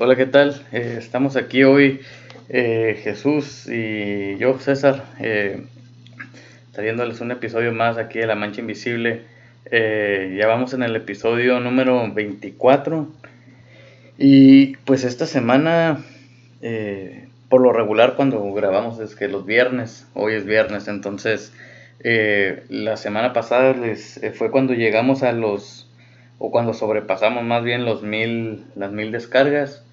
Hola, ¿qué tal? Eh, estamos aquí hoy, eh, Jesús y yo, César, eh, trayéndoles un episodio más aquí de La Mancha Invisible. Eh, ya vamos en el episodio número 24. Y pues esta semana, por lo regular cuando grabamos es que los viernes, hoy es viernes, entonces la semana pasada les, fue cuando llegamos a los, o cuando sobrepasamos más bien los mil, las mil descargas.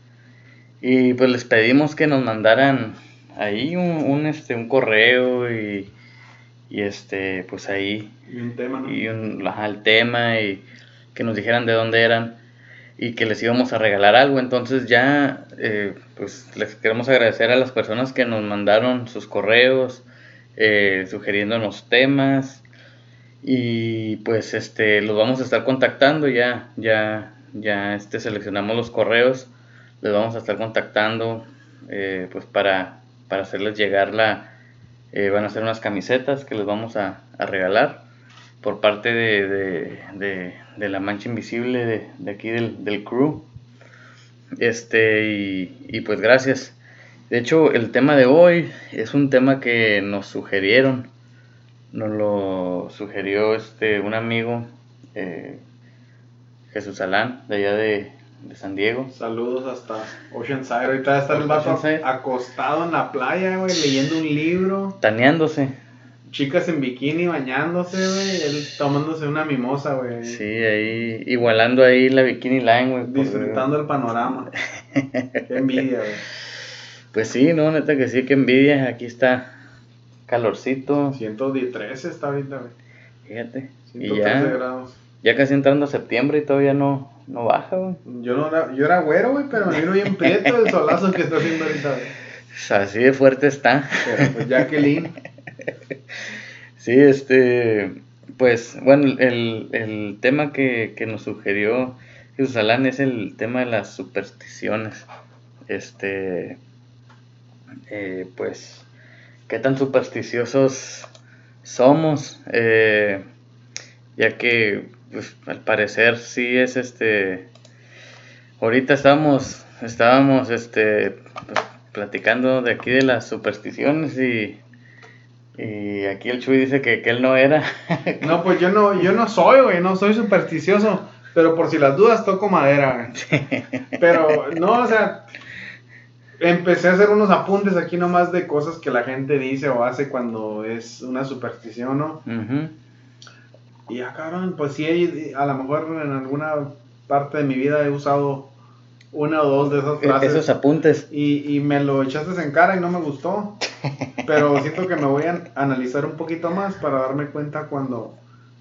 Y pues les pedimos que nos mandaran ahí un, un, este, un correo y, y este, pues ahí Y un tema, ¿no? y un, ajá, el tema y que nos dijeran de dónde eran y que les íbamos a regalar algo. Entonces ya, eh, pues les queremos agradecer a las personas que nos mandaron sus correos, eh, sugiriéndonos temas y pues este los vamos a estar contactando ya, ya, ya este seleccionamos los correos, les vamos a estar contactando eh, pues para, para hacerles llegar la, eh, van a ser unas camisetas que les vamos a, a regalar por parte de, de, de, la mancha invisible de, aquí del, del crew. Este, y, y pues gracias. De hecho, el tema de hoy es un tema que nos sugirieron. Nos lo sugirió este, un amigo, eh, Jesús Alán, de allá de, de San Diego. Saludos hasta Oceanside. Ahorita está el vato acostado en la playa, güey, leyendo un libro. Taneándose. Chicas en bikini bañándose, güey. Él tomándose una mimosa, güey. Sí, ahí, igualando ahí la bikini line, güey. por- Disfrutando el panorama. Qué envidia, güey. Pues sí, no, neta que sí, que envidia. Aquí está calorcito, 113 está ahorita, güey. fíjate. Y 113 ya, grados. ya casi entrando a septiembre y todavía no, no baja, güey. Yo, no era, yo era güero, güey, pero me vino bien prieto el solazo que está haciendo ahorita, güey. Así de fuerte está. Pero pues Jacqueline. Sí, este, pues, bueno, el, el tema que, que nos sugirió Jesús Alán es el tema de las supersticiones. Este, eh, pues, ¿qué tan supersticiosos somos? Eh, ya que, pues, al parecer sí es este, ahorita estábamos, estábamos, este, pues, platicando de aquí de las supersticiones y... Y aquí el Chuy dice que, que él no era. No, pues yo no, yo no soy, güey, no soy supersticioso. Pero por si las dudas toco madera, güey. Pero, no, o sea, empecé a hacer unos apuntes aquí nomás de cosas que la gente dice o hace cuando es una superstición, ¿no? Y ah, cabrón, pues sí, a lo mejor en alguna parte de mi vida he usado una o dos de esas E- frases. Esos apuntes. Y, y me lo echaste en cara y no me gustó. Pero siento que me voy a analizar un poquito más para darme cuenta cuando,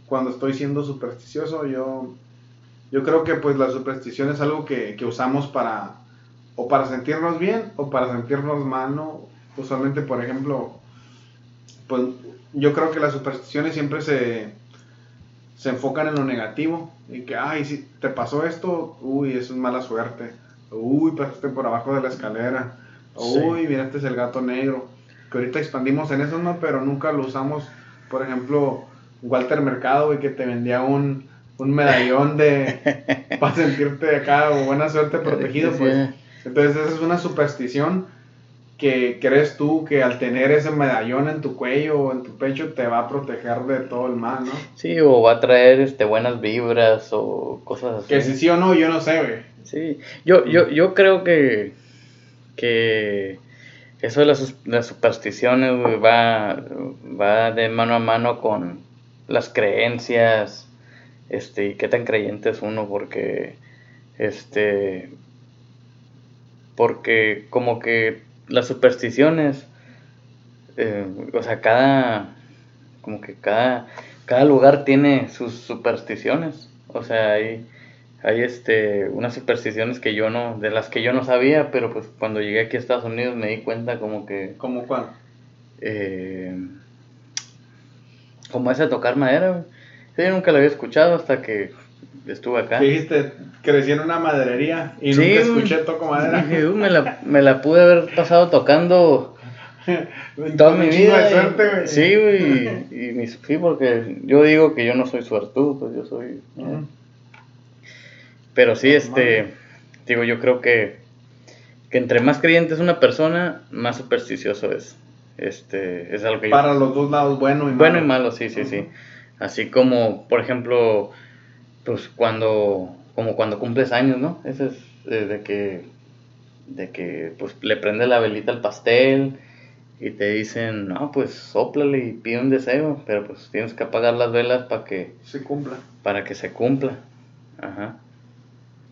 cuando estoy siendo supersticioso. Yo, yo creo que pues la superstición es algo que, que usamos para o para sentirnos bien o para sentirnos mal, ¿no? Usualmente, por ejemplo, pues yo creo que las supersticiones siempre se, se enfocan en lo negativo. En que, ay, si te pasó esto, uy, eso es mala suerte. Uy, pasaste por abajo de la escalera. Sí. Uy, mira, este es el gato negro. Que ahorita expandimos en eso, ¿no? Pero nunca lo usamos. Por ejemplo, Walter Mercado, güey, que te vendía un, un medallón de... para sentirte acá, o buena suerte protegido, Sí, pues. sí. Entonces esa es una superstición que crees tú que al tener ese medallón en tu cuello o en tu pecho te va a proteger de todo el mal, ¿no? Sí, o va a traer este, buenas vibras o cosas así. Que si sí o no, yo no sé, güey. Sí, yo, yo, yo creo que, que eso de las, las supersticiones güey, va, va de mano a mano con las creencias, este, y qué tan creyente es uno, porque, este, porque como que las supersticiones, eh, o sea, cada, como que cada, cada lugar tiene sus supersticiones, o sea, hay hay este unas supersticiones que yo no de las que yo no sabía pero pues cuando llegué aquí a Estados Unidos me di cuenta como que ¿Cómo cuál? eh, como esa tocar madera yo nunca la había escuchado hasta que estuve acá dijiste, crecí en una maderería y Sí, nunca escuché toco madera. "Uh, me, la, me la pude haber pasado tocando toda mi vida de suerte, güey. sí güey y, y mi- sí porque yo digo que yo no soy suertudo pues yo soy Ujú. Pero sí, este, digo, yo creo que que entre más creyente es una persona, más supersticioso es. Este, es algo que yo- Para los dos lados, bueno y malo. Bueno y malo, sí, sí, sí. Así como, por ejemplo, pues cuando, como cuando cumples años, ¿no? Eso es eh, de que, de que, pues le prende la velita al pastel y te dicen, no, pues sóplale y pide un deseo, pero pues tienes que apagar las velas para que, Se cumpla. para que se cumpla. Ajá.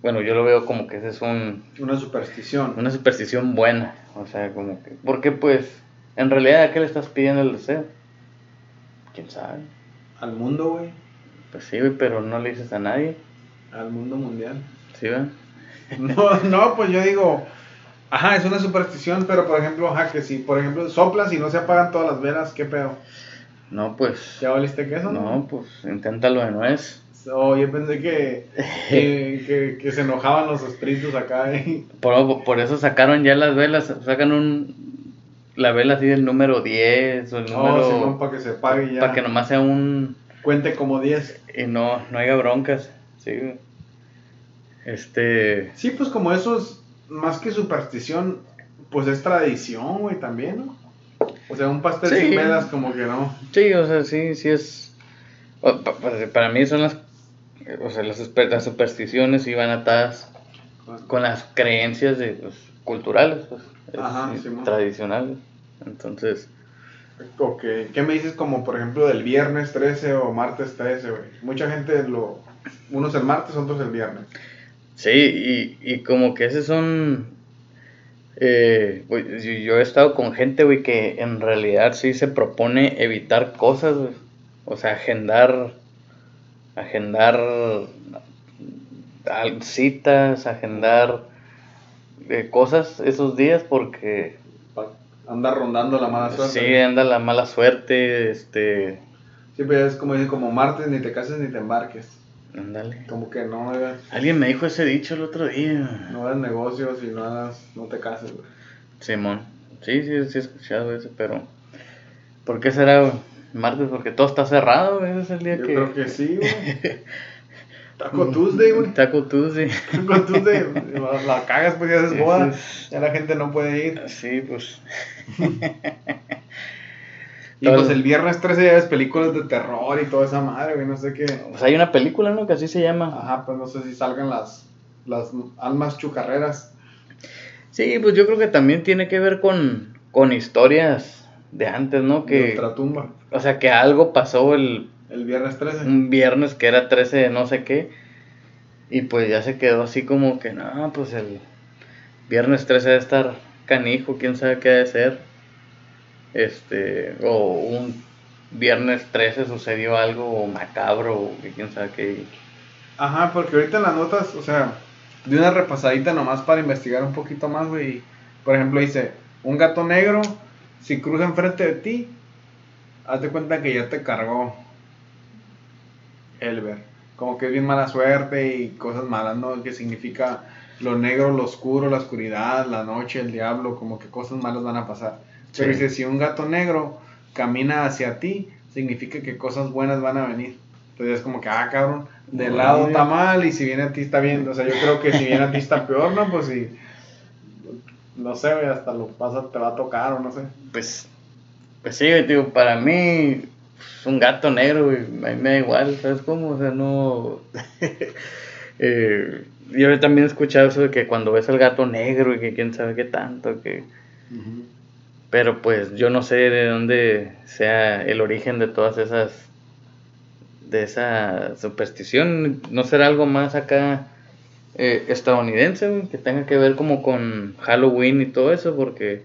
Bueno, yo lo veo como que ese es un, Una superstición. una superstición buena, o sea, como que, porque pues, en realidad, ¿a qué le estás pidiendo el deseo? ¿Quién sabe? Al mundo, güey. Pues sí, güey, pero no le dices a nadie, Al mundo mundial. ¿sí, va? No, no, pues yo digo, ajá, es una superstición, pero por ejemplo, ajá, que si, por ejemplo, soplas y no se apagan todas las velas, ¿qué pedo? No, pues, ¿Ya valiste queso? no, pues, inténtalo de nuez. Oh, yo pensé que, que, que, que se enojaban los espíritus acá. Y... Por, por eso sacaron ya las velas, sacan un, la vela así del número 10 o el No, número, Simón, para que se pague ya. para que nomás sea un, Cuente como 10. y no, no haya broncas, sí. Este, Sí, pues como eso es más que superstición, pues es tradición, güey, también, ¿no? O sea, un pastel Sí. sin velas como que no. sí, o sea, sí, sí es, para mí son las, o sea, las, las supersticiones iban atadas con las creencias de, pues, culturales, pues, Ajá, eh, tradicionales. Entonces, Ok, ¿qué me dices como por ejemplo del viernes 13 o martes 13, güey? Mucha gente lo... Unos el martes, otros el viernes. sí, y, y como que esos son... eh, yo, he estado con gente, güey, que en realidad sí se propone evitar cosas, güey. O sea, agendar... Agendar citas, agendar eh, cosas esos días porque Anda rondando la mala suerte. sí anda la mala suerte, este... Siempre es como dicen, como martes, ni te cases ni te embarques. Ándale. Como que no hagas, Alguien me dijo ese dicho el otro día. no hagas negocios y no hagas, no te cases, güey. Simón. Sí, sí, sí he escuchado eso, pero... ¿Por qué será güey? martes? Porque todo está cerrado, güey. Ese es el día Yo que... creo que sí, güey. Taco Tuesday, güey. Taco Tuesday. Taco Tuesday, la, cagas pues ya haces boda. es- Ya la gente no puede ir. Sí, pues... Y Todo- pues el viernes 13 ya ves películas de terror y toda esa madre, güey, no sé qué. Pues hay una película, ¿no? Que así se llama. Ajá, pues no sé si salgan las, las almas chucarreras. Sí, pues yo creo que también tiene que ver con, con historias de antes, ¿no? de Que... ultratumba. O sea, que algo pasó el, El viernes 13. un viernes que era 13 de no sé qué. Y pues ya se quedó así como que, no, pues el viernes 13 debe estar canijo, quién sabe qué debe ser. Este, o un viernes 13 sucedió algo macabro, o que quién sabe qué. Ajá, porque ahorita en las notas, o sea, de una repasadita nomás para investigar un poquito más, güey. Por ejemplo, dice, un gato negro, si cruza enfrente de ti, hazte cuenta que ya te cargó Elber. Como que es bien mala suerte y cosas malas, ¿no? Que significa lo negro, lo oscuro, la oscuridad, la noche, el diablo, como que cosas malas van a pasar. Pero Sí. dice, si un gato negro camina hacia ti, significa que cosas buenas van a venir. Entonces es como que, ah, cabrón, del lado está mal y si viene a ti está bien. O sea, yo creo que si viene a ti está peor, ¿no? Pues si, no sé, hasta lo pasa, te va a tocar o no sé. Pues, pues sí, digo, para mí un gato negro, güey, a mí me da igual, ¿sabes cómo? O sea, no... eh, yo también he escuchado eso de que cuando ves al gato negro y que quién sabe qué tanto, que... Pero pues yo no sé de dónde sea el origen de todas esas... de esa superstición, no será algo más acá eh, estadounidense, güey, que tenga que ver como con Halloween y todo eso, porque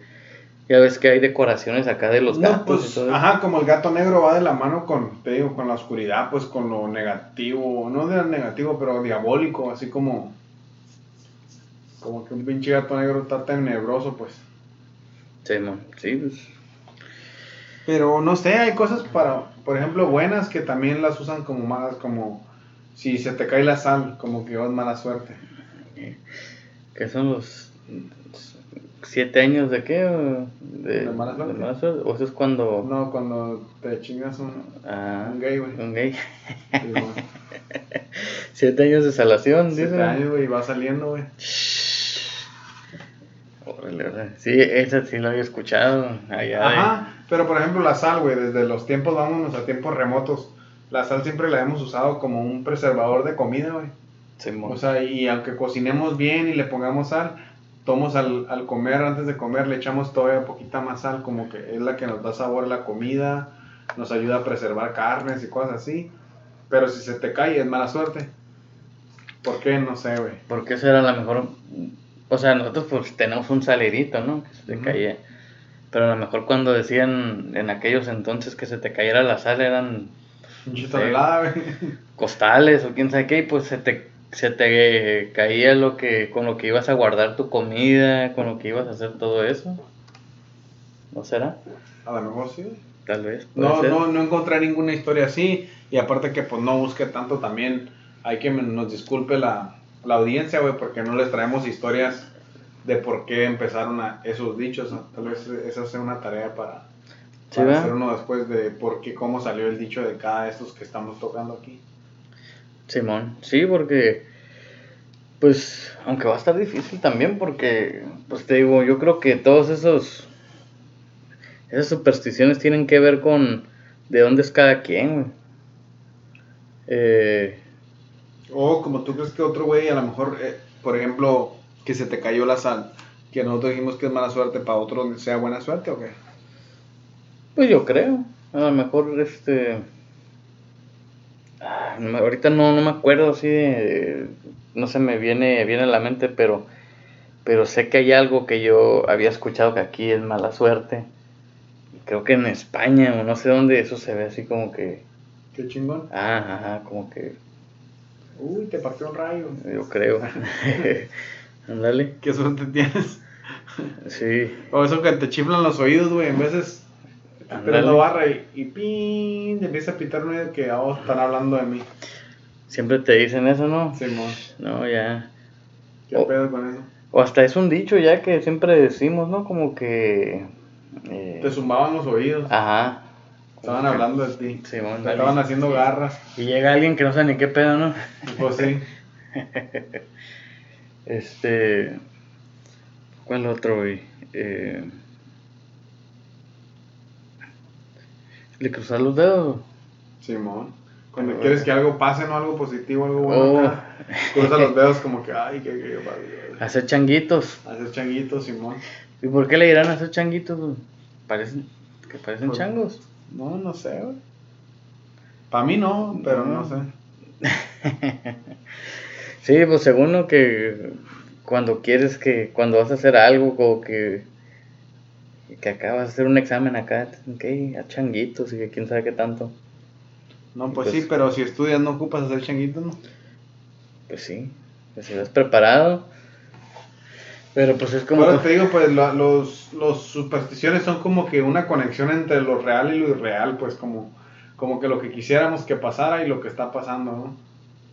ya ves que hay decoraciones acá de los No, gatos pues, y todo eso. ajá, como el gato negro va de la mano con, te digo, con la oscuridad, pues con lo negativo, no de negativo, pero diabólico, así como, como que un pinche gato negro está tenebroso, pues. Sí, mon, sí, pues, Pero no sé, hay cosas para, por ejemplo, buenas que también las usan como malas, como si se te cae la sal, como que vas mala suerte. ¿qué son los siete años de qué? De, ¿De mala suerte? mala suerte? ¿O eso es cuando... No, cuando te chingas un, Ah, un gay, güey. un gay. Sí, siete años de salación, Siete dice. años, güey, y va saliendo, güey. Sí, ese sí lo había escuchado. Allá de- Ajá, pero por ejemplo la sal, güey, desde los tiempos, vámonos a tiempos remotos, la sal siempre la hemos usado como un preservador de comida, güey. Simón. O sea, y aunque cocinemos bien y le pongamos sal, tomos al, al comer, antes de comer, le echamos todavía poquita más sal, como que es la que nos da sabor a la comida, nos ayuda a preservar carnes y cosas así. Pero si se te cae es mala suerte. ¿Por qué? No sé, güey. Porque esa era la mejor. O sea, nosotros pues tenemos un salerito, ¿no? Que se te Ujú. caía. Pero a lo mejor cuando decían en aquellos entonces que se te cayera la sal eran Pinche Sí. tonelada, güey. costales o quién sabe qué, y pues se te, se te caía lo que, con lo que ibas a guardar tu comida, con lo que ibas a hacer todo eso. ¿No será? A lo mejor sí. Tal vez. No, ser. no, no encontré ninguna historia así. Y aparte que pues no busque tanto también. Hay que nos disculpe la, la audiencia, güey, porque no les traemos historias de por qué empezaron a esos dichos. Tal vez esa sea una tarea para, Sí, para hacer uno después de por qué, cómo salió el dicho de cada de estos que estamos tocando aquí. Simón, sí, porque, pues, aunque va a estar difícil también, porque, pues te digo, yo creo que todos esos, esas supersticiones tienen que ver con de dónde es cada quien, güey. Eh, O como tú crees que otro güey, a lo mejor, eh, por ejemplo, que se te cayó la sal, que nosotros dijimos que es mala suerte, para otro sea buena suerte o qué? pues yo creo, a lo mejor, este, ah, ahorita no, no me acuerdo así, de- no se me viene, viene a la mente, pero, pero sé que hay algo que yo había escuchado que aquí es mala suerte. Creo que en España o no sé dónde eso se ve así como que, Qué chingón. ah, ajá, como que Uy, te partió un rayo. yo creo. Ándale, Qué suerte tienes. sí, O eso que te chiflan los oídos, güey. En veces Ándale. la barra y, y pin, te empieza a pitar oído que oh, están hablando de mí. Siempre te dicen eso, ¿no? Simón, No, ya. ¿qué Oh. pedo con eso? O hasta es un dicho ya que siempre decimos, ¿no? Como que... eh, Te zumbaban los oídos. Ajá. Estaban que- hablando de ti. Simón, Te estaban haciendo garras. Y llega alguien que no sabe ni qué pedo, ¿no? Pues sí. Este. ¿Cuál otro, güey? Eh, ¿Le cruzar los dedos? Simón. Cuando Pero quieres bueno. que algo pase, ¿no? Algo positivo, algo bueno. Oh. acá, Cruza los dedos como que, ay, que, que, que Hacer changuitos. Haces changuitos, Simón. ¿Y por qué le dirán hacer changuitos? güey? Parecen, que parecen Pues- changos. No, no sé, güey. Para mí no, pero no, No. sé. Sí, pues según lo que cuando quieres que, cuando vas a hacer algo, como que, que acabas de hacer un examen acá, que a changuitos y que quién sabe qué tanto. No, pues, Pues- sí, pero si estudias no ocupas hacer changuitos, ¿no? Pues sí, pues si vas preparado. Pero pues es como... Ahora te digo, pues la- los, los supersticiones son como que una conexión entre lo real y lo irreal, pues como, como que lo que quisiéramos que pasara y lo que está pasando, ¿no?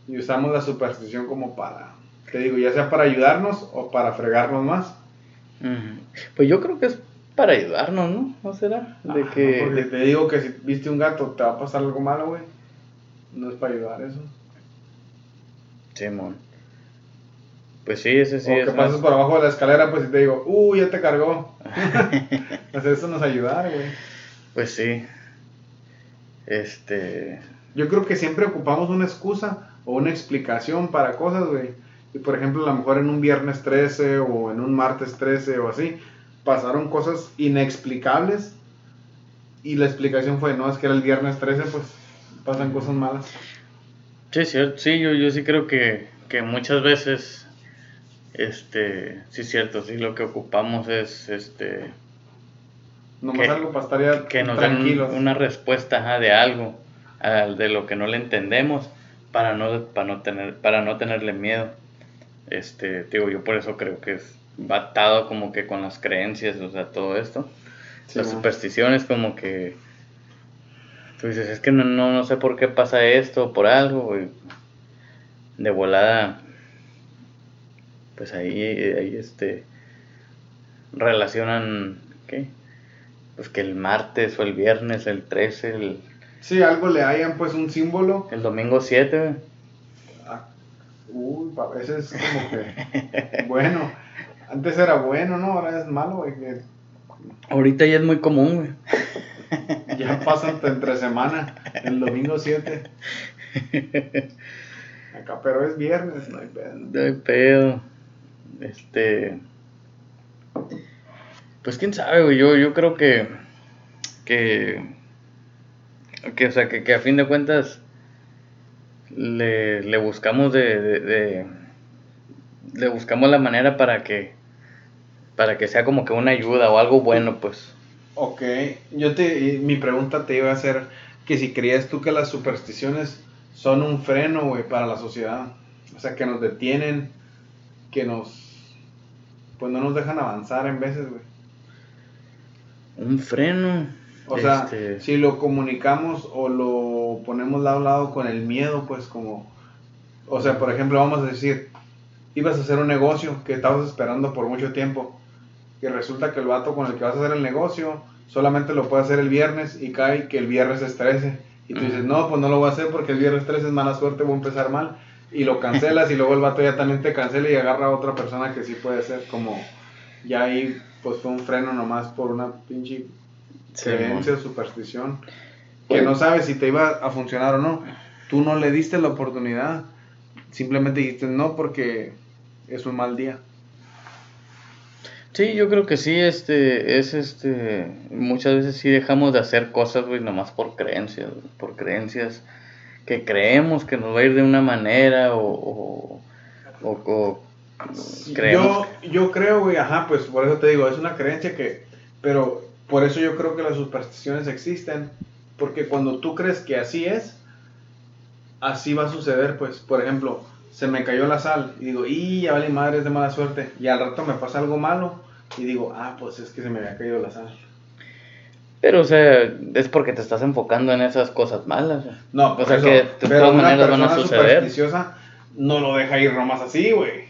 Y usamos la superstición como para, te digo, ya sea para ayudarnos o para fregarnos más. Pues yo creo que es para ayudarnos, ¿no? ¿No será? De Ah, que... no, porque te digo que si viste un gato te va a pasar algo malo, güey. No es para ayudar eso. Simón. Pues sí, ese sí o es que más- pases por abajo de la escalera, pues y te digo, uh, ya te cargó. pues eso nos ayudar, güey. Pues sí. Este... Yo creo que siempre ocupamos una excusa o una explicación para cosas, güey. Y por ejemplo, a lo mejor en un viernes 13 o en un martes 13 o así, pasaron cosas inexplicables. Y la explicación fue, no, es que era el viernes 13, pues pasan cosas malas. Sí, cierto. Sí, yo, yo sí creo que, que muchas veces, este, sí es cierto, sí lo que ocupamos es, este, Nomás Que- algo para estar que nos den una respuesta ajá, de algo, ah, de lo que no le entendemos, para no, para no tener, para no tenerle miedo. Este, digo, yo por eso creo que es va atado como que con las creencias, o sea, todo esto. Sí, las supersticiones como que tú dices, es que no, no, no sé por qué pasa esto, por algo, y de volada, pues ahí, ahí este, relacionan, ¿qué? Pues que el martes o el viernes, el 13, el, Sí, algo le hayan pues un símbolo. el domingo 7, güey. Ah, uy, a veces como que, bueno, Antes era bueno, ¿no? Ahora es malo, güey. que Ahorita ya es muy común, güey. Ya pasan entre semana, el domingo 7. Acá, pero es viernes, no hay pedo. No hay pedo. Este. Pues quién sabe, güey. Yo, yo creo que. Que. Que, o sea, que, a fin de cuentas. Le, le buscamos de, de- Le buscamos la manera para que. Para que sea como que una ayuda o algo bueno, pues. Ok, yo te, mi pregunta te iba a hacer que si creías tú que las supersticiones son un freno, güey, para la sociedad. O sea, que nos detienen, que nos, pues no nos dejan avanzar en veces, güey. Un freno. O sea, Este, si lo comunicamos o lo ponemos lado a lado con el miedo, pues como, o sea, por ejemplo, vamos a decir, ibas a hacer un negocio que estabas esperando por mucho tiempo y resulta que el vato con el que vas a hacer el negocio solamente lo puede hacer el viernes y cae que el viernes es 13 y tú dices, no, pues no lo voy a hacer porque el viernes 13 es mala suerte, voy a empezar mal y lo cancelas y luego el vato ya también te cancela y agarra a otra persona que sí puede ser como, ya ahí pues fue un freno nomás por una pinche sí, creencia superstición que no sabes si te iba a funcionar o no. Tú no le diste la oportunidad. Simplemente dijiste no porque es un mal día. Sí, yo creo que sí, este, es este, muchas veces sí dejamos de hacer cosas, güey, nomás por creencias, por creencias que creemos que nos va a ir de una manera o, o, o- o creemos. Yo, yo creo, güey, ajá, pues por eso te digo, es una creencia que, pero por eso yo creo que las supersticiones existen, porque cuando tú crees que así es, así va a suceder, pues, por ejemplo, se me cayó la sal y digo, y ya vale madre, es de mala suerte, y al rato me pasa algo malo y digo, ah, pues es que se me había caído la sal. Pero, o sea, es porque te estás enfocando en esas cosas malas. No, O sea eso, que de pero todas maneras van a suceder. no lo deja ir nomás así, güey.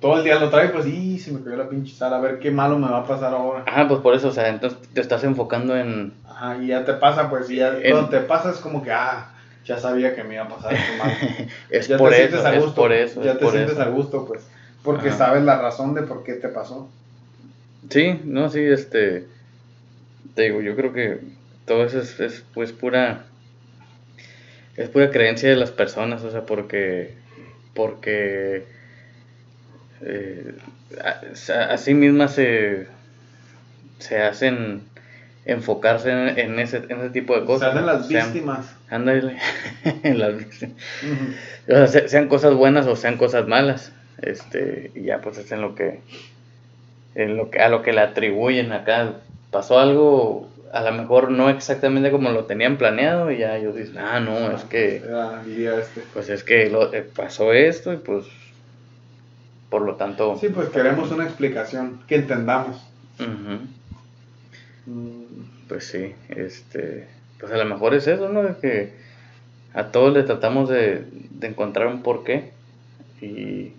Todo el día lo trae, pues, y se me cayó la pinche sal, a ver qué malo me va a pasar ahora. Ajá, pues por eso, o sea, entonces te estás enfocando en... Ajá, y ya te pasa, pues, y ya En- cuando te pasa es como que, ah, ya sabía que me iba a pasar esto mal. Es ya por te eso, sientes a es gusto, por eso, ya es te por sientes eso. a gusto, pues, porque Ajá. sabes la razón de por qué te pasó. Sí, no, sí, este, te digo, yo creo que todo eso es, es, pues pura, es pura creencia de las personas, o sea, porque, porque, eh, a, a- a sí mismas se, se hacen enfocarse en, en ese, en ese tipo de cosas. hacen las Sean- víctimas. ándale, en las víctimas. O sea, sean cosas buenas o sean cosas malas. Este, y ya pues es en lo que, en lo que, a lo que le atribuyen acá. Pasó algo, a lo mejor no exactamente como lo tenían planeado, y ya ellos dicen, ah, no, es que, día este. pues es que lo, eh, pasó esto, y pues, por lo tanto, Sí, pues queremos una explicación, que entendamos. Mm, pues sí, este, pues a lo mejor es eso, ¿no? De que a todos le tratamos de, de encontrar un porqué, y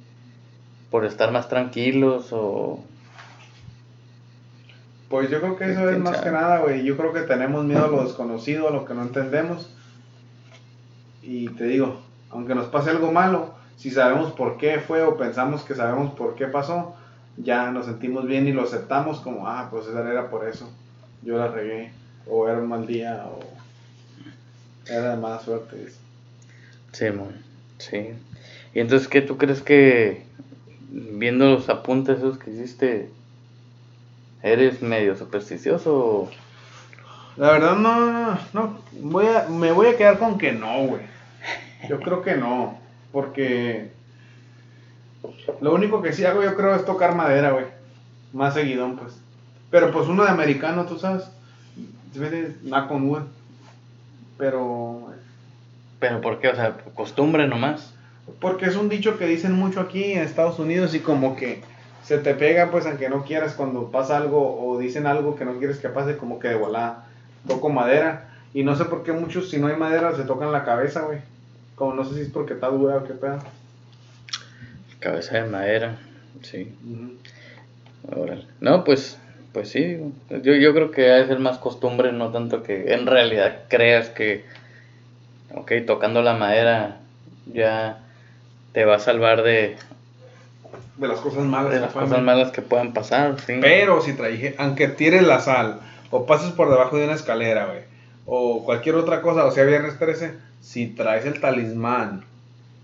por estar más tranquilos o Pues yo creo que eso es ¿Quién más que nada, güey. Yo creo que tenemos miedo a lo desconocido, a lo que no entendemos. Y te digo, aunque nos pase algo malo, si sabemos por qué fue o pensamos que sabemos por qué pasó, ya nos sentimos bien y lo aceptamos como, ah, pues esa era por eso. Yo la regué, o era un mal día, o era de mala suerte. Sí, mon, sí. Y entonces, ¿qué tú crees que, viendo los apuntes esos que hiciste, eres medio supersticioso? o- La verdad no, no, no, voy a, me voy a quedar con que no, güey. Yo creo que no, porque lo único que sí hago yo creo es tocar madera, güey. Más seguidón, pues. Pero pues uno de americano, tú sabes. Se ve knock on wood. Pero ¿Pero por qué? O sea, costumbre nomás. porque es un dicho que dicen mucho aquí en Estados Unidos y como que se te pega, pues aunque no quieras, cuando pasa algo o dicen algo que no quieres que pase, como que de volada toco madera. Y no sé por qué muchos, si no hay madera, se tocan la cabeza, güey. Como no sé si es porque está dura o qué pedo. Cabeza de madera, sí. Órale. No, pues, pues sí. Yo, yo creo que ha de ser más costumbre, no tanto que en realidad creas que, ok, tocando la madera ya te va a salvar de, de las cosas malas. De las cosas malas que puedan pasar, sí. Pero si traje, aunque tires la sal, o pases por debajo de una escalera, güey, o cualquier otra cosa, o sea, viernes 13, si traes el talismán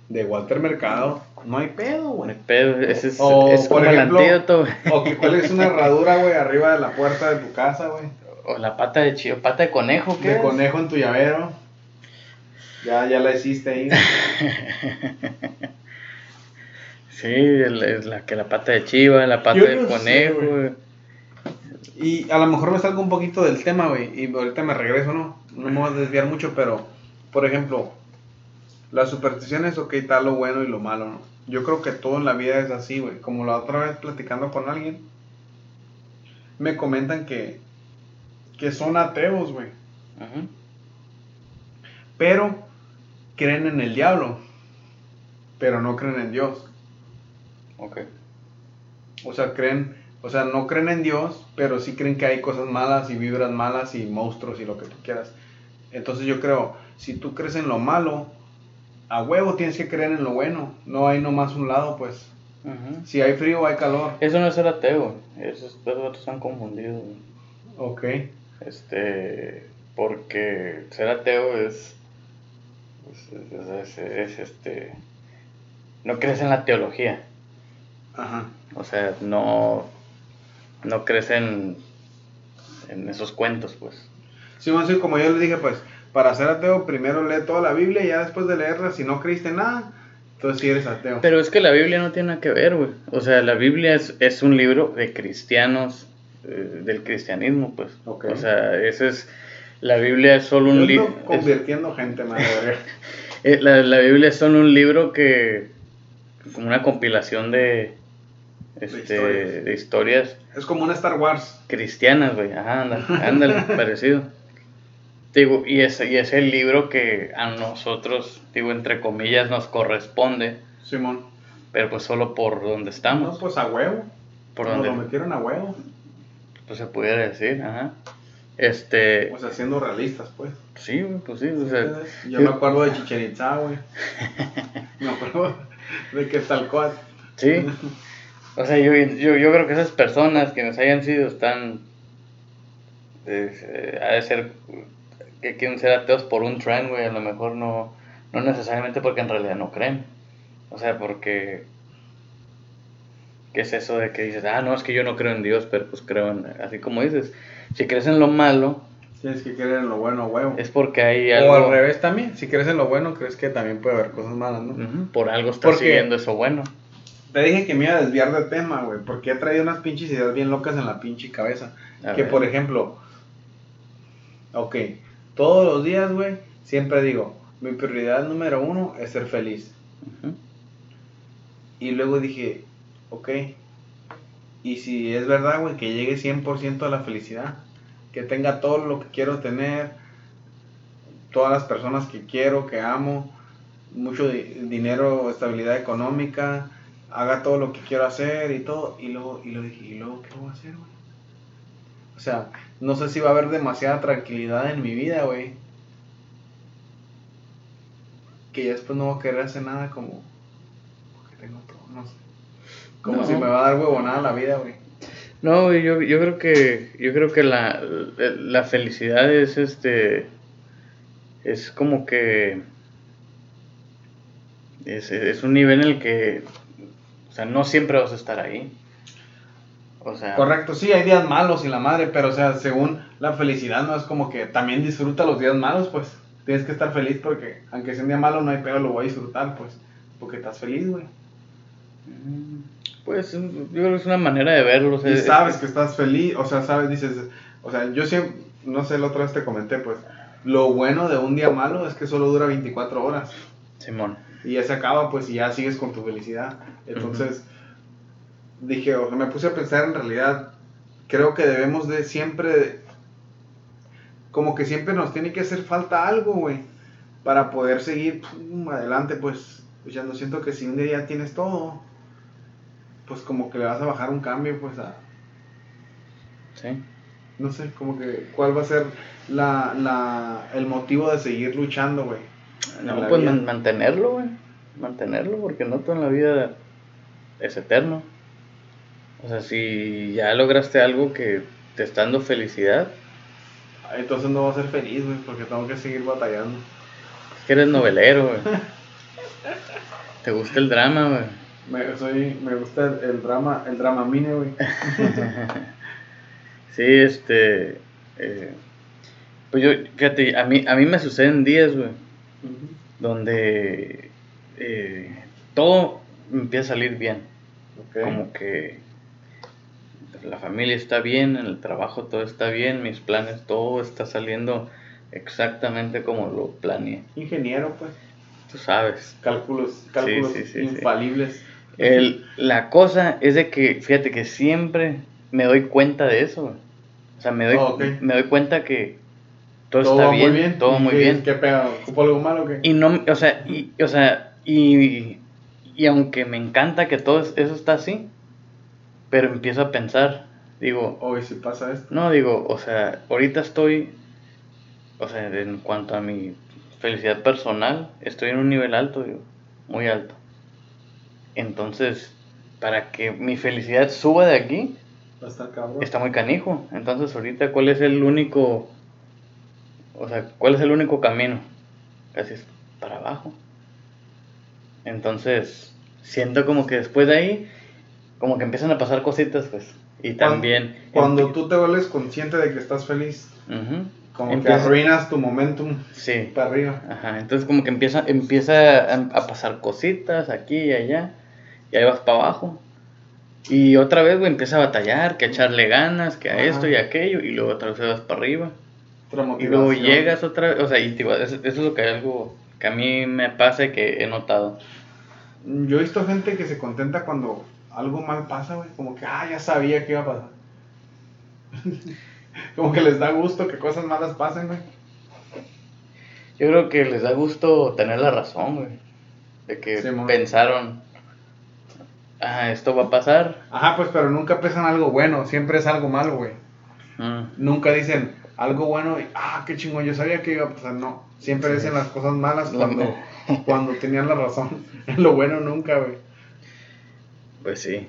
de Walter Mercado, no hay pedo, güey. No hay pedo, ese es, o, es por ejemplo, el antídoto, O que cuelgues una herradura, güey, arriba de la puerta de tu casa, güey. O la pata de chivo, pata de conejo, ¿qué De conejo en tu llavero. Ya, ya la hiciste ahí. sí, la, que la pata de chiva, la pata de conejo. y a lo mejor me salgo un poquito del tema, güey. Y ahorita me regreso, ¿no? No me voy a desviar mucho, pero, por ejemplo, las supersticiones, ok, está lo bueno y lo malo, ¿no? Yo creo que todo en la vida es así, güey. Como la otra vez platicando con alguien, me comentan que, que son ateos, güey. Pero creen en el diablo, pero no creen en Dios. Ok. O sea, creen, o sea, no creen en Dios, pero sí creen que hay cosas malas y vibras malas y monstruos y lo que tú quieras. Entonces yo creo, si tú crees en lo malo, a huevo tienes que creer en lo bueno. No hay nomás un lado, pues. Si hay frío, hay calor. Eso no es ser ateo. Esos dos otros están confundidos. Ok. Este. Porque ser ateo es. Es, es, este. No crees en la teología. Ajá. O sea, no. No crees en. En esos cuentos, pues. Sí, como yo le dije, pues para ser ateo, primero lee toda la Biblia y ya después de leerla, si no creíste nada, entonces sí eres ateo. Pero es que la Biblia no tiene nada que ver, güey. O sea, la Biblia es, es un libro de cristianos, eh, del cristianismo, pues. O sea, ese es. La Biblia es solo un libro. Convirtiendo gente, madre. Eh, la, la Biblia es solo un libro que. como una compilación de. Este, de, historias. Es como una Star Wars. Cristianas, güey. Ajá, ándale, ándale parecido. Digo, y es, y es el libro que a nosotros, digo, entre comillas, nos corresponde. Simón. Pero pues solo por donde estamos. No, pues a huevo. Por donde. lo metieron a huevo. Pues se pudiera decir, ajá. Este. Pues haciendo realistas, pues. Sí, pues sí. O sea, yo me acuerdo de Chichen Itza, güey. me acuerdo de que cual. Sí. O sea, yo, yo, yo creo que esas personas que nos hayan sido están. Eh, ha de ser que quieren ser ateos por un trend, güey, a lo mejor no, no necesariamente porque en realidad no creen. O sea, porque... ¿Qué es eso de que dices, ah, no, es que yo no creo en Dios, pero pues creo en... Así como dices, si crees en lo malo... Tienes que creer en lo bueno, huevo. Es porque hay algo... O al revés también, si crees en lo bueno, crees que también puede haber cosas malas, ¿no? Por algo estás siguiendo eso bueno. Te dije que me iba a desviar del tema, güey, porque he traído unas pinches ideas bien locas en la pinche cabeza. que, por ejemplo, ok, todos los días, güey, siempre digo, mi prioridad número uno es ser feliz. Y luego dije, ok, y si es verdad, güey, que llegue 100% a la felicidad, que tenga todo lo que quiero tener, todas las personas que quiero, que amo, mucho dinero, estabilidad económica, haga todo lo que quiero hacer y todo, y luego, y dije, ¿y luego qué voy a hacer, güey? O sea, no sé si va a haber demasiada tranquilidad en mi vida, güey. Que ya después no voy a querer hacer nada como... Porque tengo todo, no sé. Como si me va a dar huevonada la vida, güey. No, güey, yo, yo creo que, yo creo que la, la felicidad es este, es como que, es, es un nivel en el que, o sea, no siempre vas a estar ahí. Correcto, sí, hay días malos y la madre, pero o sea, según la felicidad no es como que también disfruta los días malos, pues. Tienes que estar feliz porque aunque sea un día malo no hay peor, lo voy a disfrutar, pues. Porque estás feliz, güey. Pues yo creo que es una manera de verlo. y sabes que estás feliz, o sea, sabes, dices, o sea, yo siempre, no sé, la otra vez te comenté, pues, lo bueno de un día malo es que solo dura 24 horas. Simón. Y ya se acaba, pues, y ya sigues con tu felicidad. Entonces, dije, o sea, me puse a pensar en realidad, creo que debemos de siempre, como que siempre nos tiene que hacer falta algo, güey, para poder seguir adelante, pues, pues ya no siento que si un día ya tienes todo, pues como que le vas a bajar un cambio, pues a... Sí. No sé, como que, ¿cuál va a ser la, la, el motivo de seguir luchando, güey? No, pues mantenerlo, güey. Mantenerlo, porque no toda la vida es eterno. O sea, si ya lograste algo que te está dando felicidad, Ah, Entonces no voy a ser feliz, güey, porque tengo que seguir batallando. es que eres novelero, güey. Te gusta el drama, güey. Me, soy, me gusta el, el drama, el drama mine, güey. Sí, este. eh, pues yo, fíjate, a mí, a mí me suceden días, güey, donde eh, todo empieza a salir bien. Ok. Como que la familia está bien, en el trabajo todo está bien, mis planes, todo está saliendo exactamente como lo planeé. Ingeniero, pues. Tú sabes. Cálculos, cálculos sí, sí, sí. infalibles. El, la cosa es de que, fíjate que siempre me doy cuenta de eso. O sea, me doy, Oh, me doy cuenta que todo, Todo está bien, muy bien. todo ¿Y muy bien. ¿Qué pega? ¿Ocupo algo malo o qué? Y no, o sea, y, o sea, y, y aunque me encanta que todo es- eso está así, pero empiezo a pensar, digo, Hoy si pasa esto. no, digo, o sea, ahorita estoy, o sea, en cuanto a mi felicidad personal, estoy en un nivel alto, digo, muy alto. Entonces, para que mi felicidad suba de aquí, está muy canijo. Entonces, ahorita, ¿cuál es el único, o sea, cuál es el único camino? Casi es para abajo. Entonces, siento como que después de ahí, como que empiezan a pasar cositas, pues. Y Cuando- también... Cuando tú te vuelves consciente de que estás feliz, Ujú. como Empieza- que arruinas tu momentum Sí. para arriba. Ajá, entonces como que empieza, empieza a, a pasar cositas aquí y allá, y ahí vas para abajo. Y otra vez, güey, empieza a batallar, que a echarle ganas, que a Ajá. esto y aquello, y luego otra vez vas para arriba. Y luego llegas otra vez, o sea, y te eso, eso es lo que algo que a mí me pasa y que he notado. Yo he visto gente que se contenta cuando algo mal pasa, güey. Como que, ah, ya sabía que iba a pasar. como que les da gusto que cosas malas pasen, güey. Yo creo que les da gusto tener la razón, güey. De que pensaron, ah, esto va a pasar. Ajá, pues, pero nunca pesan algo bueno. Siempre es algo malo, güey. Mm, Nunca dicen algo bueno y, ah, qué chingón, yo sabía que iba a pasar. No. Siempre Sí. dicen las cosas malas La- cuando, cuando tenían la razón. Lo bueno nunca, güey. Pues sí.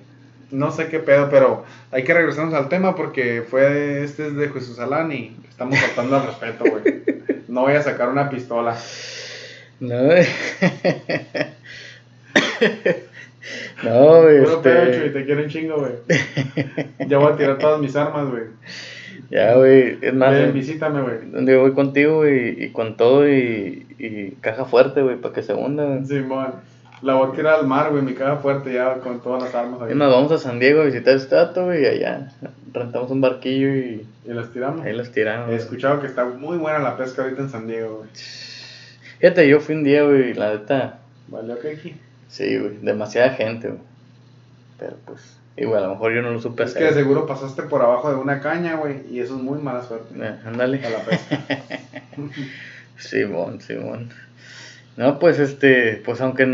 No sé qué pedo, pero hay que regresarnos al tema porque fue este es de Jesús Alán y estamos faltando al respeto, güey. No voy a sacar una pistola. No, no, Puro pedo, Chuy, este. te quiero un chingo, güey. Ya voy a tirar todas mis armas, güey. Ya, güey. Es más, Ven, visítame, güey. donde voy contigo y, y con todo y, y caja fuerte, güey, para que se hunda, güey. Simón. La voy a tirar al mar, güey, mi caja fuerte ya con todas las armas ahí. Es más, vamos a San Diego a visitar dato, güey, y allá rentamos un barquillo y Y las tiramos. ahí las tiramos. He escuchado que está muy buena la pesca ahorita en San Diego, güey. Fíjate, yo fui un día, güey, y la neta, Valió que aquí. sí, güey, demasiada gente, güey. Pero pues, igual, a lo mejor yo no lo supe Es que hacer. de seguro pasaste por abajo de una caña, güey, y eso es muy mala suerte. Eh, ándale. A la pesca. Simón, Simón. No, pues este, pues aunque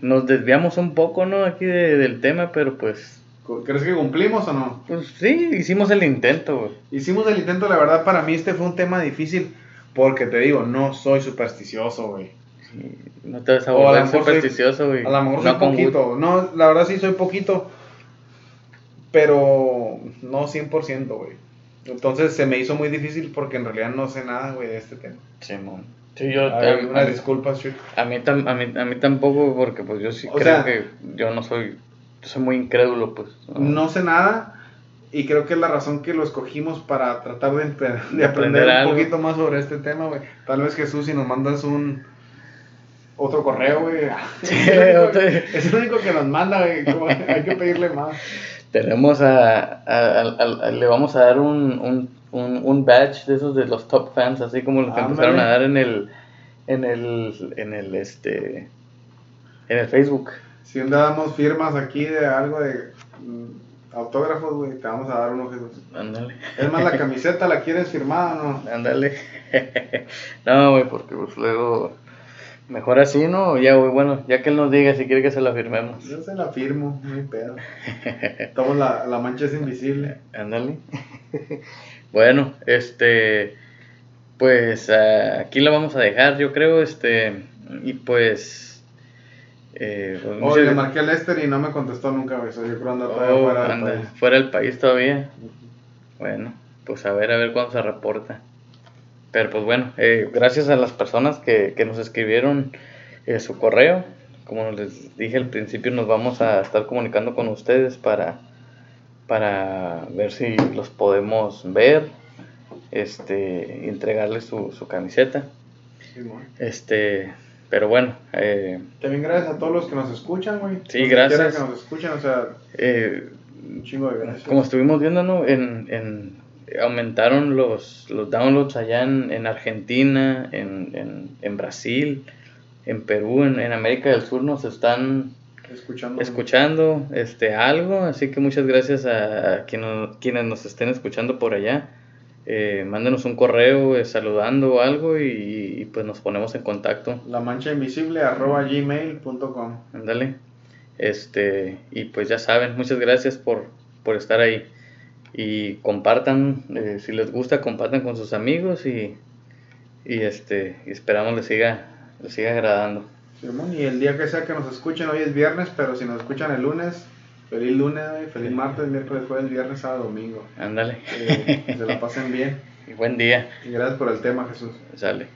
nos desviamos un poco, ¿no? Aquí de- del tema, pero pues, ¿Crees que cumplimos o no? pues sí, hicimos el intento, güey. Hicimos el intento, la verdad, para mí este fue un tema difícil. Porque te digo, no soy supersticioso, güey. Sí, No te vas a volver supersticioso, güey. A lo mejor No soy con poquito. No, la verdad sí soy poquito. Pero no 100%, güey. Entonces se me hizo muy difícil porque en realidad no sé nada, güey, de este tema. Simón. Sí, yo, A, ver, a, unas a- mí tam- a, mí, a mí tampoco, porque pues yo sí O creo sea- que yo no soy, yo soy muy incrédulo, pues. No sé nada y creo que es la razón que lo escogimos para tratar de, aprender, aprender un poquito más sobre este tema, güey. Tal vez Jesús, si nos mandas un otro correo, güey. Sí, es, el único, que nos manda, güey. Hay que pedirle más. Tenemos a, a- a- a- le vamos a dar un, un, un, un badge de esos de los top fans, así como los que Ándale. empezaron a dar en el, en el, en el, este, en el Facebook. Si un día damos firmas aquí de algo de mm, autógrafos, güey, te vamos a dar uno, Jesús. Ándale, Es más, la camiseta la quieres firmada no? ándale. No, güey, porque pues luego, mejor así, ¿no? Ya, güey, bueno, ya que él nos diga si quiere que se la firmemos. Yo se la firmo, no hay pedo. Tomo la, la mancha es invisible. Ándale. Bueno, este, pues ah, aquí la vamos a dejar, yo creo, este, y pues, Eh, pues, Oh, le gra- marqué a Lester y no me contestó nunca, güey. so Yo creo anda Oh, todavía fuera del anda, país. fuera del país todavía. Bueno, pues a ver, a ver cuándo se reporta. Pero pues bueno, eh, gracias a las personas que, que nos escribieron eh, su correo. Como les dije al principio, nos vamos a estar comunicando con ustedes para, para ver si los podemos ver, este, entregarles su, su camiseta. Este, pero bueno, eh, También gracias a todos los que nos escuchan, güey. Sí, gracias. que nos escuchen, o sea, eh, un chingo de gracias. Como estuvimos viendo, ¿no? En, en- aumentaron los, los downloads allá en, en Argentina, en, en, en Brasil, en Perú, en, en América del Sur nos están Escuchando. escuchando este algo, así que muchas gracias a, quien quienes nos estén escuchando por allá. Eh, mándenos un correo eh, saludando o algo y, y, pues nos ponemos en contacto. La mancha invisible arroba gmail.com. Ándale. Este, y pues ya saben, muchas gracias por, por estar ahí. Y compartan, eh, si les gusta, compartan con sus amigos y, y este, esperamos les siga, les siga agradando. Simón, y el día que sea que nos escuchen, hoy es viernes, pero si nos escuchan el lunes, feliz lunes, feliz martes, miércoles, jueves, viernes, sábado, domingo. Ándale. Eh, que se la pasen bien. y buen día. Y gracias por el tema, Jesús. Sale.